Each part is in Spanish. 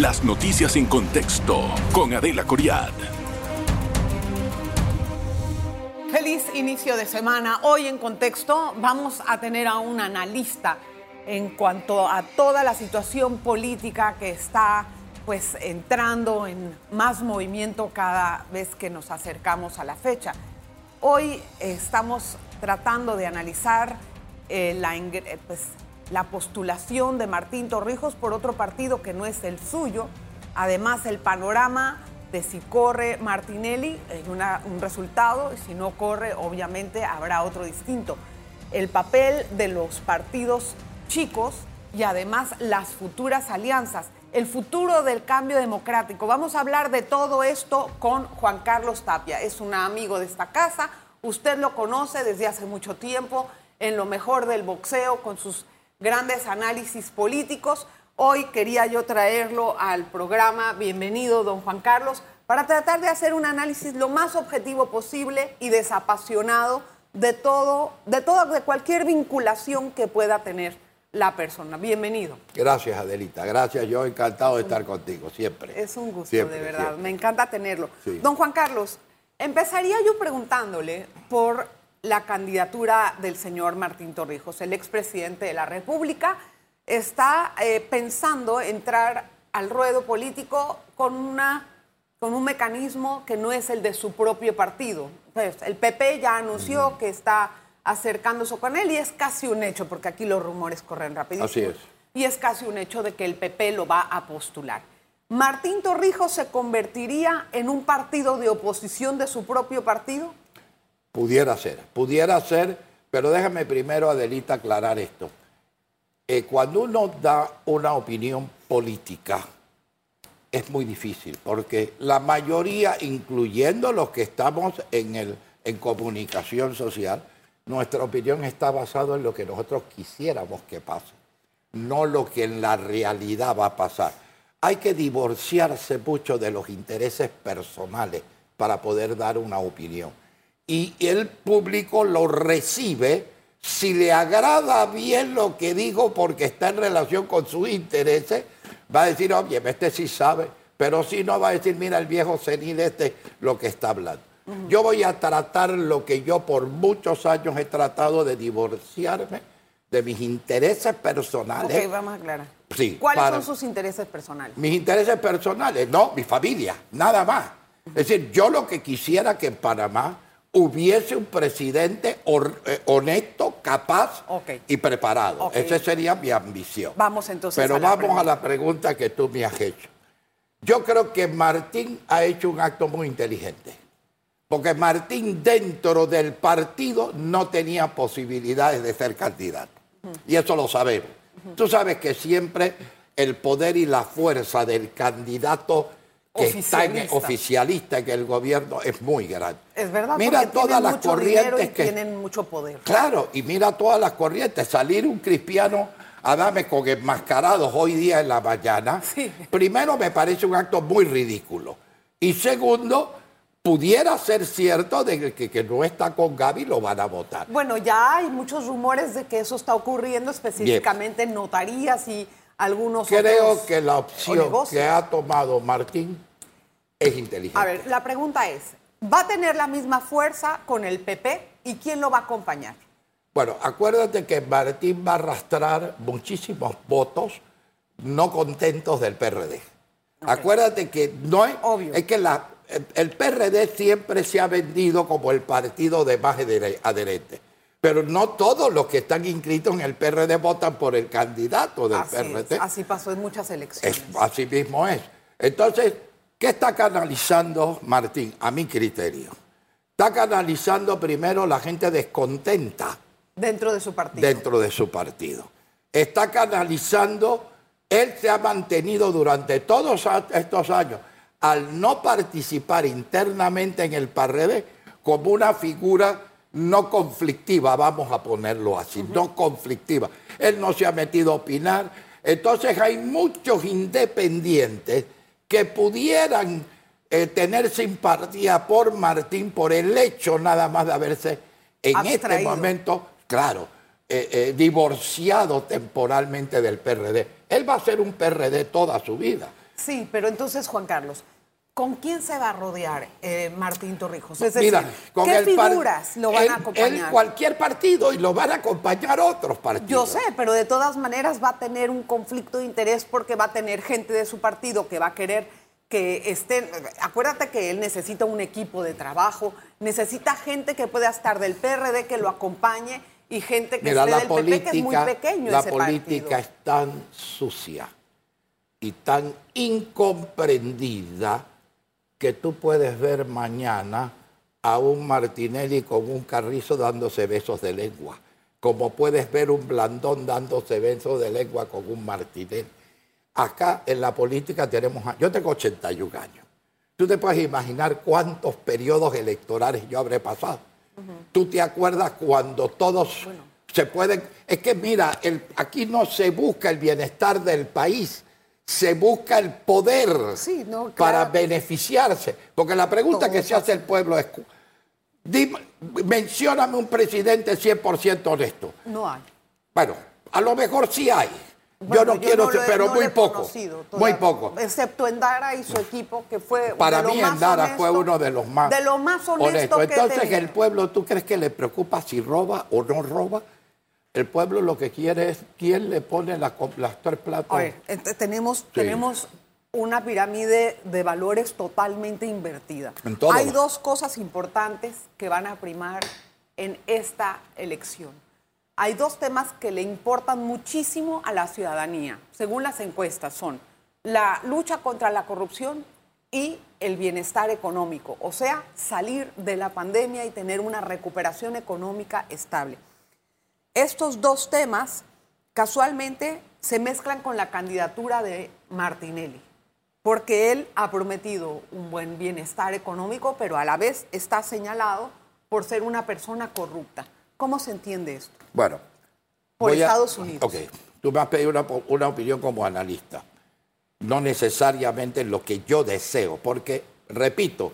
Las noticias en contexto con Adela Coriad. Feliz inicio de semana. Hoy en contexto vamos a tener a un analista en cuanto a toda la situación política que está pues entrando en más movimiento cada vez que nos acercamos a la fecha. Hoy estamos tratando de analizar eh, la, pues, la postulación de Martín Torrijos por otro partido que no es el suyo. Además, el panorama de si corre Martinelli es un resultado y si no corre, obviamente habrá otro distinto. El papel de los partidos chicos y además las futuras alianzas, el futuro del cambio democrático. Vamos a hablar de todo esto con Juan Carlos Tapia. Es un amigo de esta casa, usted lo conoce desde hace mucho tiempo en lo mejor del boxeo con sus grandes análisis políticos. Hoy quería yo traerlo al programa. Bienvenido, don Juan Carlos, para tratar de hacer un análisis lo más objetivo posible y desapasionado de todo, de todo, de cualquier vinculación que pueda tener la persona. Bienvenido. Gracias, Adelita. Gracias. Yo encantado de estar contigo, siempre. Es un gusto, de verdad. Me encanta tenerlo. Don Juan Carlos, empezaría yo preguntándole por la candidatura del señor Martín Torrijos, el expresidente de la República, está eh, pensando entrar al ruedo político con, una, con un mecanismo que no es el de su propio partido. Pues, el PP ya anunció que está acercándose con él y es casi un hecho, porque aquí los rumores corren rapidísimo. Así es. Y es casi un hecho de que el PP lo va a postular. ¿Martín Torrijos se convertiría en un partido de oposición de su propio partido? Pudiera ser, pudiera ser, pero déjame primero, Adelita, aclarar esto. Eh, cuando uno da una opinión política, es muy difícil, porque la mayoría, incluyendo los que estamos en, el, en comunicación social, nuestra opinión está basada en lo que nosotros quisiéramos que pase, no lo que en la realidad va a pasar. Hay que divorciarse mucho de los intereses personales para poder dar una opinión y el público lo recibe si le agrada bien lo que digo porque está en relación con sus intereses, va a decir, oye, este sí sabe, pero si no va a decir, mira el viejo senil este lo que está hablando. Yo voy a tratar lo que yo por muchos años he tratado de divorciarme de mis intereses personales. Ok, vamos a aclarar. Sí, ¿Cuáles son sus intereses personales? Mis intereses personales, no, mi familia, nada más. Es decir, yo lo que quisiera que en Panamá hubiese un presidente eh, honesto, capaz y preparado. Esa sería mi ambición. Vamos entonces. Pero vamos a la pregunta que tú me has hecho. Yo creo que Martín ha hecho un acto muy inteligente. Porque Martín dentro del partido no tenía posibilidades de ser candidato. Y eso lo sabemos. Tú sabes que siempre el poder y la fuerza del candidato que está en oficialista en el gobierno es muy grande. Es verdad. Mira todas las corrientes que tienen mucho poder. Claro, y mira todas las corrientes. Salir un cristiano a darme con enmascarados hoy día en la mañana. Primero me parece un acto muy ridículo. Y segundo, pudiera ser cierto de que, que no está con Gaby lo van a votar. Bueno, ya hay muchos rumores de que eso está ocurriendo específicamente en notarías y algunos Creo que la opción que ha tomado Martín es inteligente. A ver, la pregunta es, ¿va a tener la misma fuerza con el PP y quién lo va a acompañar? Bueno, acuérdate que Martín va a arrastrar muchísimos votos no contentos del PRD. Acuérdate que no es, Obvio. es que la, el PRD siempre se ha vendido como el partido de más adherente. Pero no todos los que están inscritos en el PRD votan por el candidato del PRD. así pasó en muchas elecciones. así mismo es. Entonces, ¿qué está canalizando Martín? A mi criterio. Está canalizando primero la gente descontenta. Dentro de su partido. Dentro de su partido. Está canalizando, él se ha mantenido durante todos estos años, al no participar internamente en el PRD, como una figura no conflictiva, vamos a ponerlo así, no conflictiva. Él no se ha metido a opinar. Entonces hay muchos independientes que pudieran eh, tener simpatía por Martín por el hecho nada más de haberse en este momento, claro, eh, eh, divorciado temporalmente del PRD. Él va a ser un PRD toda su vida. Sí, pero entonces, Juan Carlos, ¿con quién se va a rodear eh, Martín Torrijos? Es Mira, decir, con ¿qué figuras lo van a acompañar? cualquier partido y lo van a acompañar otros partidos. Yo sé, pero de todas maneras va a tener un conflicto de interés porque va a tener gente de su partido que va a querer que estén. Acuérdate que él necesita un equipo de trabajo, necesita gente que pueda estar del PRD que lo acompañe y gente que Mira, esté la del política, PP, que es muy pequeño la ese política partido. es tan sucia y tan incomprendida que tú puedes ver mañana a un Martinelli con un carrizo dándose besos de lengua, como puedes ver un Blandón dándose besos de lengua con un Martinelli. Acá en la política tenemos, yo tengo 81 años. Tú te puedes imaginar cuántos periodos electorales yo habré pasado. ¿Tú te acuerdas cuando todos se pueden... Es que mira, el- aquí no se busca el bienestar del país, se busca el poder Sí, no, para beneficiarse. Porque la pregunta Todo que se hace el pueblo es, dime, mencióname un presidente 100% honesto. No hay. Bueno, a lo mejor sí hay. Bueno, yo no quiero, lo he- pero no muy poco. Muy poco. Excepto Endara y su equipo, que fue. Para mí Endara fue honesto- uno de los más De lo más honesto honestos. que Entonces, tenía. el pueblo, ¿tú crees que le preocupa si roba o no roba? El pueblo lo que quiere es quién le pone la las tres platos. A ver, ent- tenemos, tenemos una pirámide de valores totalmente invertida. Hay dos cosas importantes que van a primar en esta elección. Hay dos temas que le importan muchísimo a la ciudadanía, según las encuestas, son la lucha contra la corrupción y el bienestar económico, o sea, salir de la pandemia y tener una recuperación económica estable. Estos dos temas casualmente se mezclan con la candidatura de Martinelli, porque él ha prometido un buen bienestar económico, pero a la vez está señalado por ser una persona corrupta. ¿Cómo se entiende esto? Bueno. Por a- Estados Unidos. Ok, tú me has pedido una, opinión como analista. No necesariamente lo que yo deseo, porque, repito,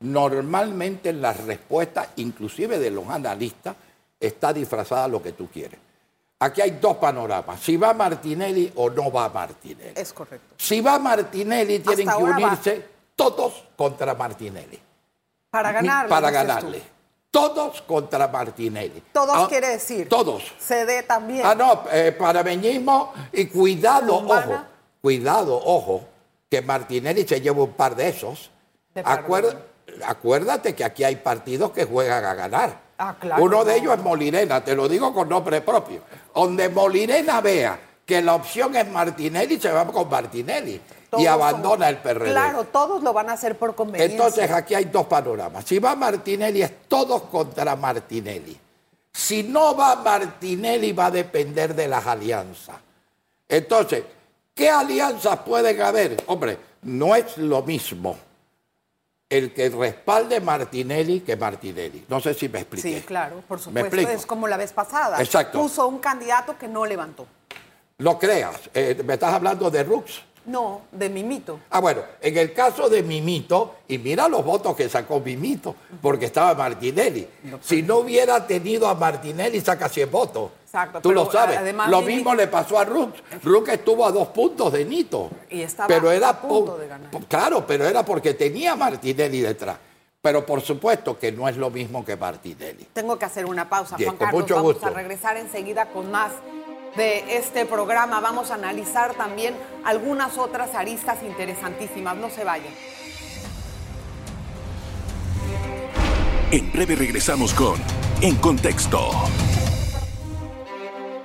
normalmente en las respuestas, inclusive de los analistas, está disfrazada lo que tú quieres. Aquí hay dos panoramas, si va Martinelli o no va Martinelli. Es correcto. Si va Martinelli, tienen Hasta que va. unirse todos contra Martinelli. Para ganarle. Para ganarle. Todos contra Martinelli. Todos Ah, quiere decir. Todos. CD también. Ah, no, eh, panameñismo y cuidado, ojo. Cuidado, ojo, que Martinelli se lleva un par de esos. De Acuer- acuérdate que aquí hay partidos que juegan a ganar. Ah, claro, Uno de ellos es Molirena, te lo digo con nombre propio. Donde Molirena vea que la opción es Martinelli, se va con Martinelli Todos y abandona somos- el PRD. Claro, todos lo van a hacer por conveniencia. Entonces aquí hay dos panoramas. Si va Martinelli es todos contra Martinelli. Si no va Martinelli va a depender de las alianzas. Entonces, ¿qué alianzas pueden haber? Hombre, no es lo mismo el que respalde Martinelli que Martinelli. No sé si me expliqué. Sí, claro, por ¿Me supuesto. Es como la vez pasada. Exacto. Puso un candidato que no levantó. No creas, eh, me estás hablando de Rux. No, de Mimito. Ah, bueno, en el caso de Mimito, y mira los votos que sacó Mimito, porque estaba Martinelli. Si no hubiera tenido a Martinelli, saca 100 votos. Exacto, Tú pero lo sabes. además lo mismo le pasó a Rux. Rux estuvo a dos puntos de Nito. Y estaba pero era a punto de ganar. Claro, pero era porque tenía a Martinelli detrás. Pero por supuesto que no es lo mismo que Martinelli. Tengo que hacer una pausa, Bien, Juan con Carlos. mucho Vamos gusto. a regresar enseguida con más de este programa. Vamos a analizar también algunas otras aristas interesantísimas. No se vayan. En breve regresamos con En Contexto.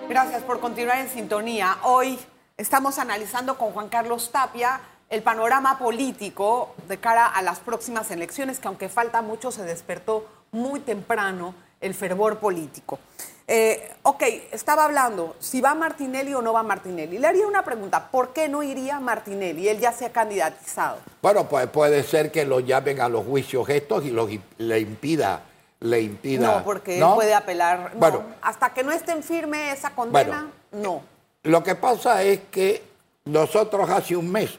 Gracias por continuar en sintonía. Hoy estamos analizando con Juan Carlos Tapia el panorama político de cara a las próximas elecciones, que aunque falta mucho, se despertó muy temprano el fervor político. Eh, ok, estaba hablando si va Martinelli o no va Martinelli. Le haría una pregunta, ¿por qué no iría Martinelli? Él ya se ha candidatizado. Bueno, pues puede ser que lo llamen a los juicios estos y los, le impida, le impida. No, porque ¿no? él puede apelar. No, Bueno, hasta que no esté en firme esa condena, no. Lo que pasa es que nosotros hace un mes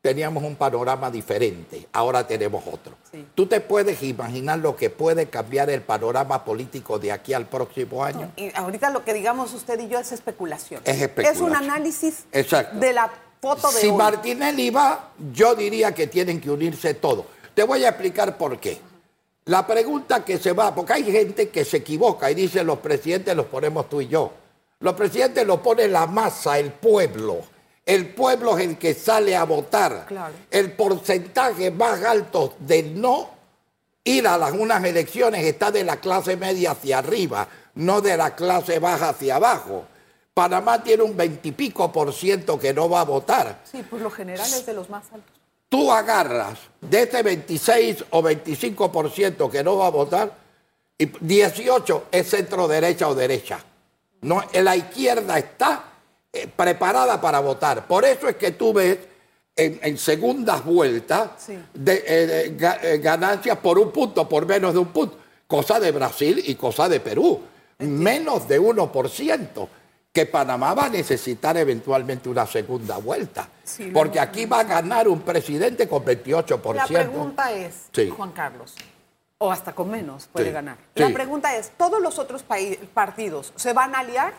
teníamos un panorama diferente, ahora tenemos otro. Sí. ¿Tú te puedes imaginar lo que puede cambiar el panorama político de aquí al próximo año? Y ahorita lo que digamos usted y yo es especulación. Es especulación. Es un análisis Exacto. de la Foto de si hoy. Martinelli va, yo diría que tienen que unirse todos. Te voy a explicar por qué. La pregunta que se va, porque hay gente que se equivoca y dice los presidentes los ponemos tú y yo. Los presidentes los pone la masa, el pueblo. El pueblo es el que sale a votar. Claro. El porcentaje más alto de no ir a las unas elecciones está de la clase media hacia arriba, no de la clase baja hacia abajo. Panamá tiene un veintipico por ciento que no va a votar. Sí, por lo general es de los más altos. Tú agarras de este 26 o 25 por ciento que no va a votar, y 18 es centro derecha o derecha. No, la izquierda está eh, preparada para votar. Por eso es que tú ves en, en segundas vueltas Sí. de, eh, de eh, ganancias por un punto, por menos de un punto. Cosa de Brasil y cosa de Perú. Menos de 1%. Que Panamá va a necesitar eventualmente una segunda vuelta. Sí, porque aquí va a ganar un presidente con 28%. La pregunta es, Sí. Juan Carlos, o hasta con menos puede Sí, ganar. La pregunta es, ¿todos los otros partidos se van a aliar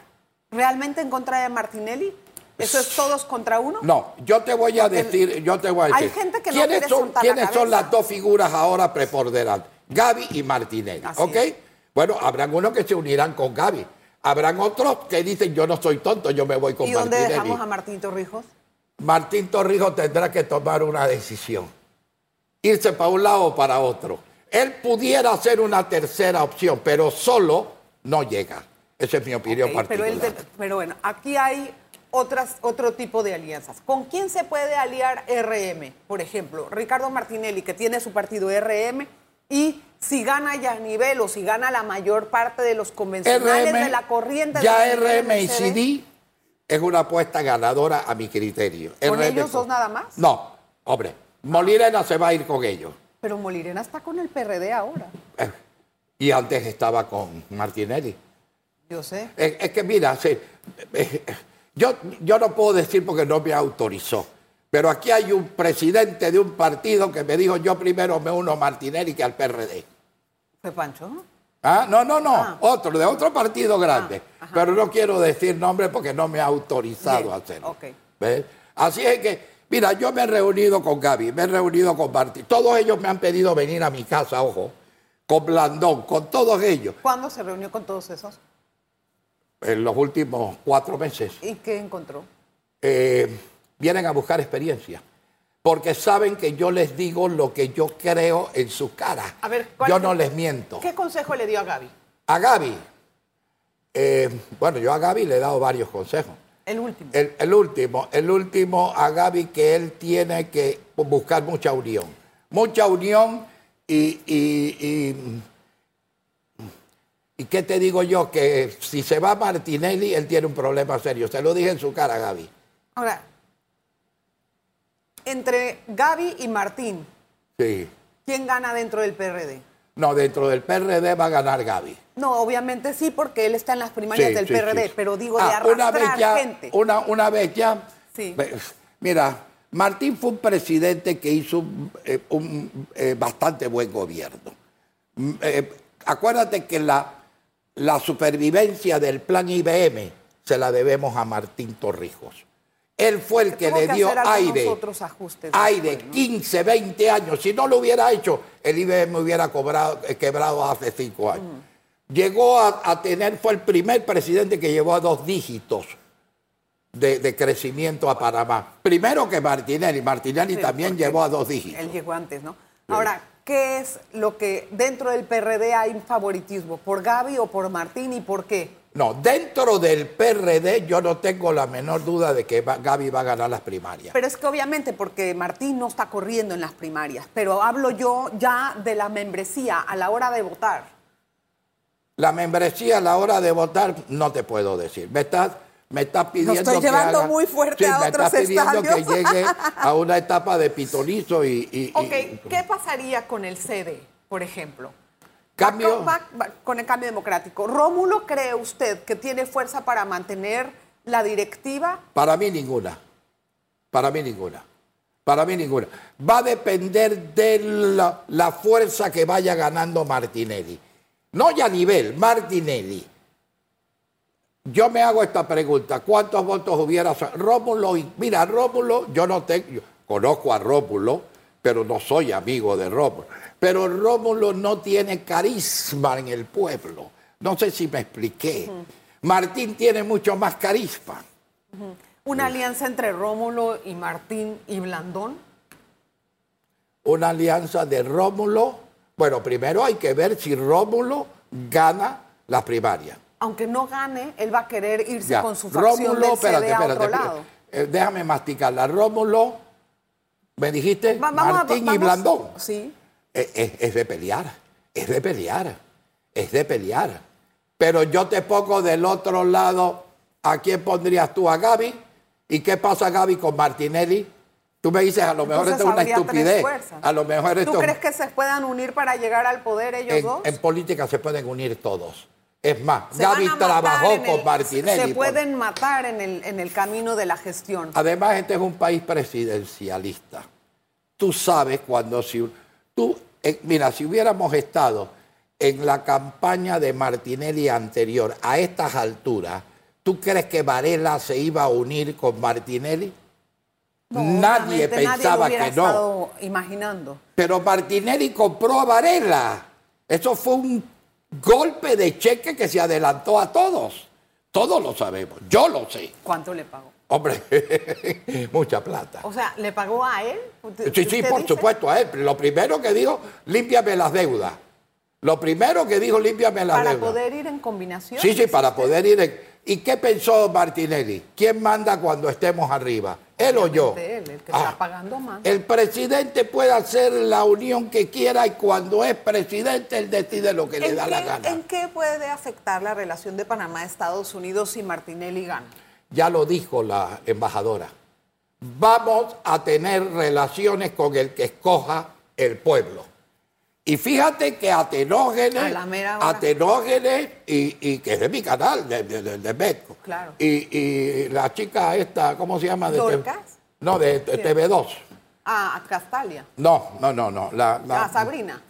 realmente en contra de Martinelli? ¿Eso es todos contra uno? No, yo te voy a decir, yo te voy a Hay decir. gente que no ¿Quiénes quiere son, la ¿quiénes son las dos figuras ahora preponderantes? Gaby y Martinelli, Así ¿ok? es. Bueno, habrán unos que se unirán con Gaby. Habrán otros que dicen, yo no soy tonto, yo me voy con ¿Y dónde Martinelli. dejamos a Martín Torrijos? Martín Torrijos tendrá que tomar una decisión. Irse para un lado o para otro. Él pudiera ser una tercera opción, pero solo no llega. Esa es mi opinión Ok, pero, particular. él de- pero bueno, aquí hay otras, otro tipo de alianzas. ¿Con quién se puede aliar RM? Por ejemplo, Ricardo Martinelli, que tiene su partido RM, y si gana ya nivel o si gana la mayor parte de los convencionales de la corriente. de ya niveles RM y CD, CD es una apuesta ganadora a mi criterio. ¿Con RM ellos dos nada más? No, hombre, Molirena se va a ir con ellos. Pero Molirena está con el PRD ahora. Eh, Y antes estaba con Martinelli. Yo sé. Es, es que mira, sí, eh, yo, yo no puedo decir porque no me autorizó, pero aquí hay un presidente de un partido que me dijo yo primero me uno a Martinelli que al PRD. Fue Pancho. Ah, no, no, no, Ah. otro, de otro partido grande. Ah, ajá. pero no quiero decir nombre porque no me ha autorizado Bien, a hacerlo. ok. ¿Ves? Así es que, mira, yo me he reunido con Gaby, me he reunido con Martín. Todos ellos me han pedido venir a mi casa, ojo, con Blandón, con todos ellos, ¿Cuándo se reunió con todos esos? En los últimos cuatro meses. ¿Y qué encontró? eh, vienen a buscar experiencia. Porque saben que yo les digo lo que yo creo en su cara. A ver, ¿cuál yo no les miento. ¿Qué consejo le dio a Gaby? A Gaby, eh, bueno, yo a Gaby le he dado varios consejos. El último. El, el último, el último a Gaby que él tiene que buscar mucha unión. Mucha unión y, y, y, y ¿qué te digo yo? Que si se va Martinelli, él tiene un problema serio. Se lo dije en su cara, Gaby. Ahora, entre Gaby y Martín, Sí. ¿quién gana dentro del PRD? No, dentro del PRD va a ganar Gaby. No, obviamente sí, porque él está en las primarias Sí, del sí, PRD, sí. pero digo de Ah, una vez ya, gente. Una, una vez ya. Mira, Martín fue un presidente que hizo un, eh, un, eh, bastante buen gobierno. Mm, eh, acuérdate que la, la supervivencia del plan IBM se la debemos a Martín Torrijos. Él fue el que le que dio aire, otros ajustes aire, después, ¿no? 15, 20 años. Si no lo hubiera hecho, el IBM hubiera cobrado, eh, quebrado hace cinco años. Mm. Llegó a, a tener, fue el primer presidente que llevó a dos dígitos de, de crecimiento a Panamá. Primero que Martinelli. Martinelli Sí, también llevó a dos dígitos. Él llegó antes, ¿no? Ahora, ¿qué es lo que dentro del PRD hay un favoritismo? ¿Por Gaby o por Martín y por qué? No, dentro del PRD yo no tengo la menor duda de que Gaby va a ganar las primarias. Pero es que obviamente porque Martín no está corriendo en las primarias, pero hablo yo ya de la membresía a la hora de votar. La membresía a la hora de votar no te puedo decir. Me estás, me estás pidiendo estoy que llevando haga- muy fuerte Sí, a me otros estás pidiendo estadios. que llegue a una etapa de pitonizo y... y- y- Ok, ¿qué pasaría con el CD, por ejemplo? Cambio- Va- va- va- con el cambio democrático. ¿Rómulo cree usted que tiene fuerza para mantener la directiva? Para mí ninguna. Para mí ninguna. Para mí ninguna. Va a depender de la, la fuerza que vaya ganando Martinelli. No ya nivel, Martinelli. Yo me hago esta pregunta, ¿cuántos votos hubiera Rómulo? Mira, Rómulo, yo no tengo, yo conozco a Rómulo, pero no soy amigo de Rómulo. Pero Rómulo no tiene carisma en el pueblo. No sé si me expliqué. Martín tiene mucho más carisma. ¿Una alianza entre Rómulo y Martín y Blandón? Una alianza de Rómulo. Bueno, primero hay que ver si Rómulo gana la primaria. Aunque no gane, él va a querer irse con su facción Rómulo, espérate, a otro lado. Eh, déjame masticarla. Rómulo, me dijiste, Martín y Blandón. Sí. es de pelear, es de pelear, es de pelear. Pero yo te pongo del otro lado, ¿a quién pondrías tú? ¿A Gaby? ¿Y qué pasa Gaby con Martinelli? Tú me dices, a lo mejor esto es una estupidez. A lo mejor esto... ¿Tú crees que se puedan unir para llegar al poder ellos dos? En política se pueden unir todos. Es más, Gaby trabajó con Martinelli. Se pueden matar en el, en el camino de la gestión. Además, este es un país presidencialista. Tú sabes cuando si... Tú, eh, mira, si hubiéramos estado en la campaña de Martinelli anterior a estas alturas, ¿Tú crees que Varela se iba a unir con Martinelli? nadie pensaba que no. imaginando. Pero Martinelli compró a Varela. Eso fue un golpe de cheque que se adelantó a todos. Todos lo sabemos. Yo lo sé. ¿Cuánto le pagó? Hombre, mucha plata. O sea, ¿le pagó a él? Sí, sí, por supuesto a él. Lo primero que dijo, límpiame las deudas. Lo primero que dijo, límpiame las deudas. ¿Para poder ir en combinación? Sí, sí, para poder ir en... ¿Y qué pensó Martinelli? ¿Quién manda cuando estemos arriba? ¿Él o yo? Él, el que está ah, pagando más. El presidente puede hacer la unión que quiera y cuando es presidente él decide lo que le da la gana. ¿En qué puede afectar la relación de Panamá a Estados Unidos si Martinelli gana? Ya lo dijo la embajadora. Vamos a tener relaciones con el que escoja el pueblo. Y fíjate que Atenógenes, Atenógenes y, y, que es de mi canal, de, de, de. Claro. Y, y, la chica esta, ¿cómo se llama? De ¿Dorcas? no, de, TV2. Ah, Castalia. No, no, no, no. La, ah, Sabrina.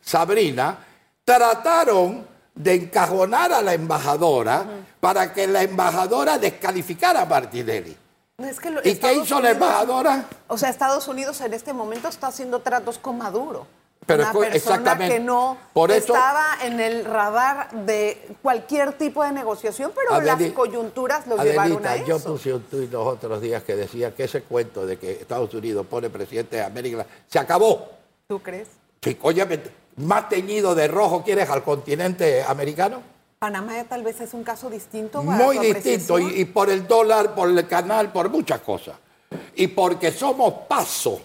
Sabrina trataron de encajonar a la embajadora para que la embajadora descalificara a Martinelli. ¿Y qué hizo la embajadora? O sea, Estados Unidos en este momento está haciendo tratos con Maduro. Pero una persona exactamente. que no estaba en el radar de cualquier tipo de negociación, pero las coyunturas lo llevaron a eso. Yo puse un tuit los otros días que decía que ese cuento de que Estados Unidos pone presidente de América se acabó. ¿Tú crees? Sí, oye, más teñido de rojo quieres al continente americano. Panamá tal vez es un caso distinto. Muy distinto, y, y por el dólar, por el canal, por muchas cosas. Y porque somos paso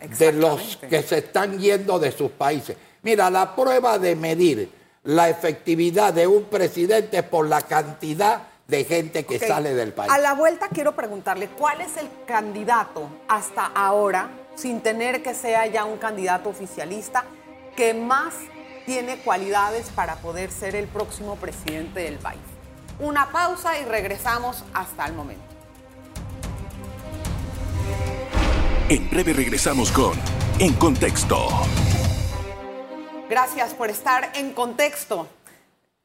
de los que se están yendo de sus países. Mira, la prueba de medir la efectividad de un presidente es por la cantidad de gente que sale del país. A la vuelta quiero preguntarle, ¿cuál es el candidato hasta ahora, sin tener que sea ya un candidato oficialista, que más tiene cualidades para poder ser el próximo presidente del país? Una pausa y regresamos hasta el momento. En breve regresamos con En Contexto. Gracias por estar en contexto.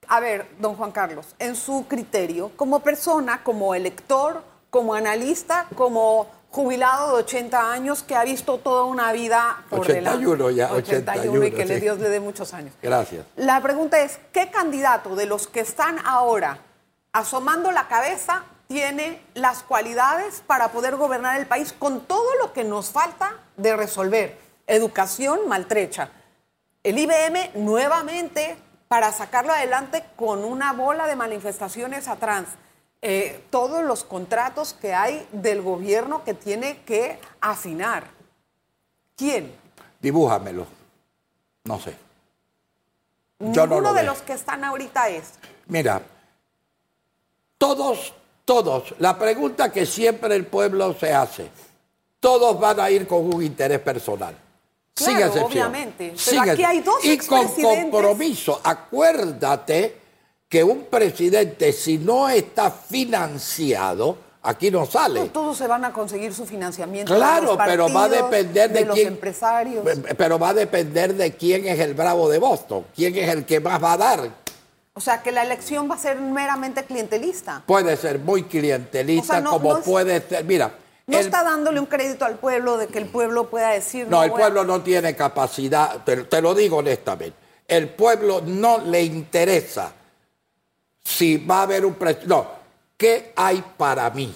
A ver, don Juan Carlos, en su criterio, como persona, como elector, como analista, como jubilado de 80 años que ha visto toda una vida por 81 ya, 81, y que le Dios le dé muchos años. Gracias. La pregunta es, ¿qué candidato de los que están ahora asomando la cabeza tiene las cualidades para poder gobernar el país con todo lo que nos falta de resolver. Educación maltrecha. El IBM nuevamente para sacarlo adelante con una bola de manifestaciones atrás. Eh, todos los contratos que hay del gobierno que tiene que afinar. ¿Quién? Dibújamelo. No sé. Ninguno de los que están ahorita es. Mira, todos todos, la pregunta que siempre el pueblo se hace, todos van a ir con un interés personal. sin excepción. obviamente. Pero aquí hay dos Y con compromiso, acuérdate que un presidente, si no está financiado, aquí no sale. todos se van a conseguir su financiamiento. Claro, pero va a depender de, los empresarios. Pero va a depender de quién es el bravo de Boston, quién es el que más va a dar. O sea, que la elección va a ser meramente clientelista. Puede ser muy clientelista, O sea, no- como no es- puede ser. Mira, No el- está dándole un crédito al pueblo de que el pueblo pueda decir... no, el pueblo no tiene capacidad, te, te lo digo honestamente. El pueblo no le interesa si va a haber un presidente. No, ¿qué hay para mí?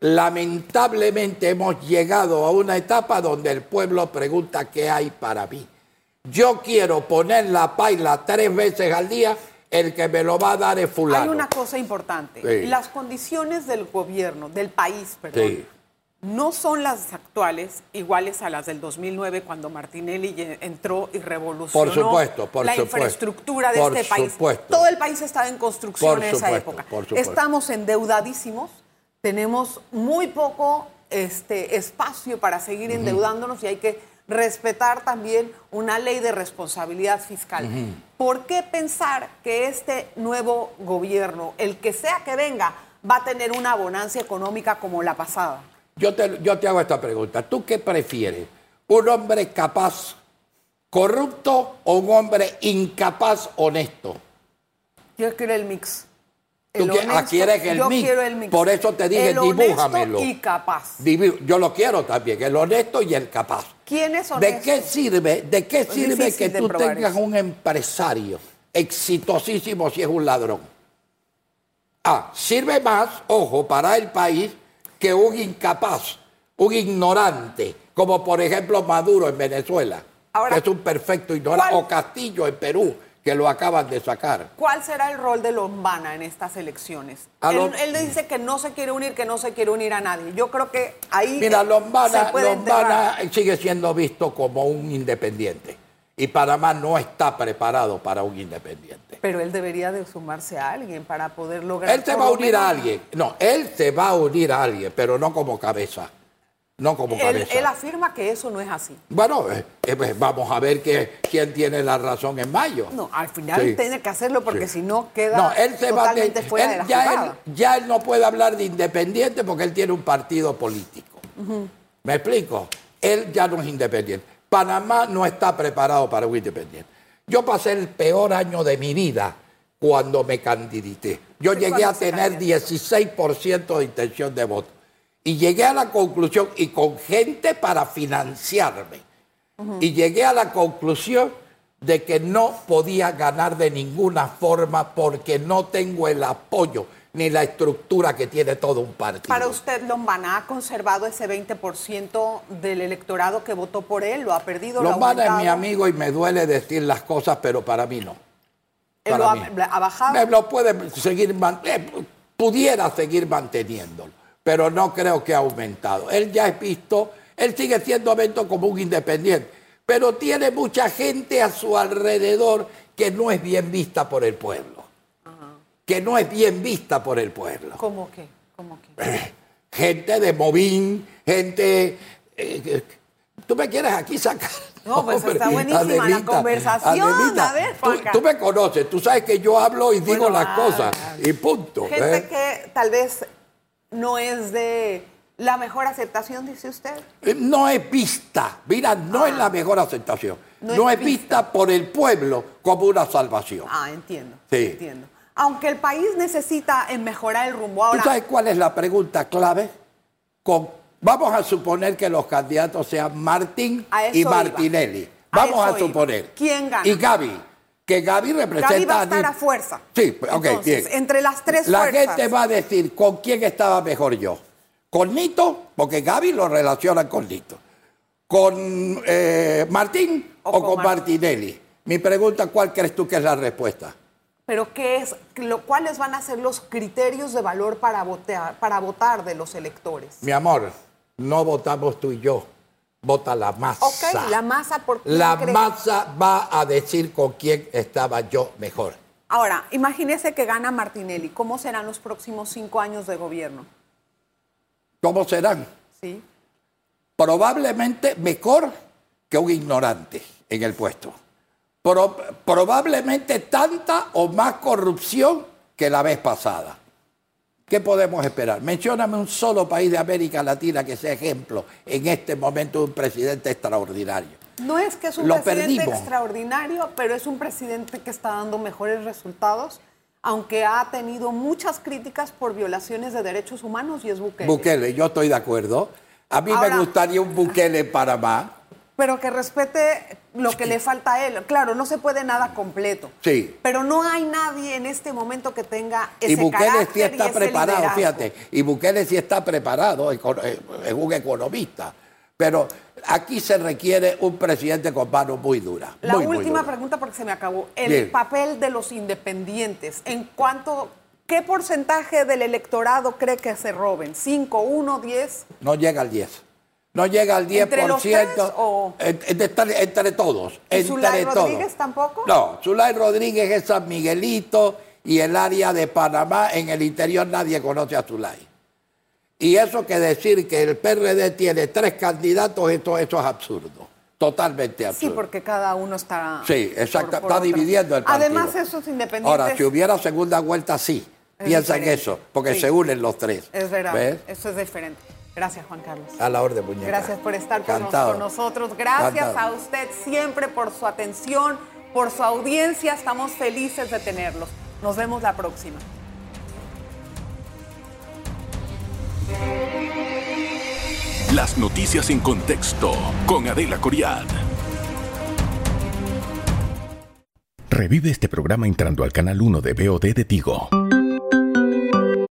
Lamentablemente hemos llegado a una etapa donde el pueblo pregunta qué hay para mí. Yo quiero poner la paila tres veces al día, el que me lo va a dar es fulano. Hay una cosa importante. Sí. Las condiciones del gobierno, del país, perdón, Sí. no son las actuales iguales a las del 2009 cuando Martinelli entró y revolucionó Por supuesto, por la supuesto. infraestructura de Por este país. supuesto. Todo el país estaba en construcción Por en esa época. por. Estamos endeudadísimos, tenemos muy poco este, espacio para seguir endeudándonos y hay que respetar también una ley de responsabilidad fiscal. ¿Por qué pensar que este nuevo gobierno, el que sea que venga, va a tener una bonancia económica como la pasada? Yo te, yo te hago esta pregunta. ¿Tú qué prefieres? ¿Un hombre capaz, corrupto o un hombre incapaz, honesto? Yo quiero el mix. Tú El qui- ah, quieres el yo mix. quiero el mix. Por eso te dije, el honesto dibújamelo. y capaz. Yo lo quiero también, el honesto y el capaz. ¿Quién es ¿De qué sirve, de qué sirve que tú tengas eso. un empresario exitosísimo si es un ladrón? Ah, sirve más, ojo, para el país que un incapaz, un ignorante, como por ejemplo Maduro en Venezuela, Ahora, que es un perfecto ignorante, ¿cuál- o Castillo en Perú, que lo acaban de sacar. ¿Cuál será el rol de Lombana en estas elecciones? Él, Lom- él dice que no se quiere unir, que no se quiere unir a nadie. Yo creo que ahí Mira, eh, Lombana, se puede Lombana enterrar. sigue siendo visto como un independiente y Panamá no está preparado para un independiente. Pero él debería de sumarse a alguien para poder lograr... Él se va a lo unir a alguien. No, él se va a unir a alguien, pero no como cabeza. No como Él, cabeza. él afirma que eso no es así. Bueno, eh, eh, pues vamos a ver que, quién tiene la razón en mayo. No, al final Sí. tiene que hacerlo porque Sí. si no queda No, él se va a totalmente fuera él de la ya, jugada. él, ya él no puede hablar de independiente porque él tiene un partido político. ¿Me explico? Él ya no es independiente. Panamá no está preparado para un independiente. Yo pasé el peor año de mi vida cuando me candidaté. Yo Sí, llegué a tener candidató. 16% de intención de voto. Y llegué a la conclusión, y con gente para financiarme, y llegué a la conclusión de que no podía ganar de ninguna forma porque no tengo el apoyo ni la estructura que tiene todo un partido. Para usted, Lombana ha conservado ese 20% del electorado que votó por él, lo ha perdido, lo ha Lombana es mi amigo y me duele decir las cosas, pero para mí no. Él Para lo ha, mí. ha bajado. Me lo puede seguir, eh, pudiera seguir manteniéndolo, pero no creo que ha aumentado. Él ya es visto, él sigue siendo visto como un independiente, pero tiene mucha gente a su alrededor que no es bien vista por el pueblo. Que no es bien vista por el pueblo. ¿Cómo que? ¿Cómo que? Gente de Movín, gente... eh, que- Tú me quieres aquí sacar. No, pues está buenísima la conversación. A ver, tú, me conoces, tú sabes que yo hablo y digo Bueno, las ah, cosas y punto. Gente ¿eh? que tal vez no es de la mejor aceptación, dice usted. Eh, No es vista, mira, no es Ah. la mejor aceptación. No No, es es vista por el pueblo como una salvación. Ah, entiendo. Sí. Entiendo. Aunque el país necesita mejorar el rumbo ¿Tú ahora. sabes cuál es la pregunta clave? Con- vamos a suponer que los candidatos sean Martín y. Martinelli. Vamos a iba. suponer. ¿Quién gana? Y Gaby. Que Gaby representa Gaby va a estar a fuerza. Sí, ok, Entonces, bien. entre las tres La fuerzas. gente va a decir con quién estaba mejor yo. ¿Con Nito? Porque Gaby lo relaciona con Nito. ¿Con eh, Martín O o, con. Martinelli? Mi pregunta, ¿cuál crees tú que es la respuesta? Pero ¿qué es, lo, ¿cuáles van a ser los criterios de valor para votar, para votar de los electores? Mi amor, no votamos tú y yo, vota la masa. Ok, la masa por quién La cree? masa va a decir con quién estaba yo mejor. Ahora, imagínese que gana Martinelli. ¿Cómo serán los próximos cinco años de gobierno? ¿Cómo serán? ¿Sí? Probablemente mejor que un ignorante en el puesto. Pro- probablemente tanta o más corrupción que la vez pasada. ¿Qué podemos esperar? Mencióname un solo país de América Latina que sea ejemplo en este momento de un presidente extraordinario. No es que es un Lo presidente perdimos. extraordinario, pero es un presidente que está dando mejores resultados, aunque ha tenido muchas críticas por violaciones de derechos humanos y es Bukele. Bukele, yo estoy de acuerdo. A mí Ahora- me gustaría un Bukele en Panamá. Pero que respete lo que le falta a él. Claro, no se puede nada completo. Sí. Pero no hay nadie en este momento que tenga ese Y Bukele sí y está preparado, liderazgo. fíjate. Y Bukele sí está preparado, eh, es un economista. Pero aquí se requiere un presidente con manos muy duras. La muy, muy última duras. pregunta porque se me acabó. El Bien. papel de los independientes. ¿En cuánto, qué porcentaje del electorado cree que se roben? ¿5, 1, 10? No llega al 10. No llega al 10%. ¿Entre los tres o- en- en- entre, entre todos. ¿Y entre Zulay todos. Rodríguez tampoco? No, Zulay Rodríguez es San Miguelito y el área de Panamá, en el interior nadie conoce a Zulay. Y eso que decir que el PRD tiene tres candidatos, esto, eso es absurdo. Totalmente absurdo. Sí, porque cada uno está. Sí, exacto. por- por está otro. dividiendo el partido. Además, esos independientes. Ahora, si hubiera segunda vuelta, sí. Es Piensa en eso, porque Sí. se unen los tres. Es verdad. ¿Ves? Eso es diferente. Gracias, Juan Carlos. A la orden, muñeca. Gracias por estar con, nos- Encantado. con nosotros. Gracias a usted siempre por su atención, por su audiencia. Estamos felices de tenerlos. Nos vemos la próxima. Las noticias en contexto con Adela Coriad. Revive este programa entrando al canal 1 de BOD de Tigo.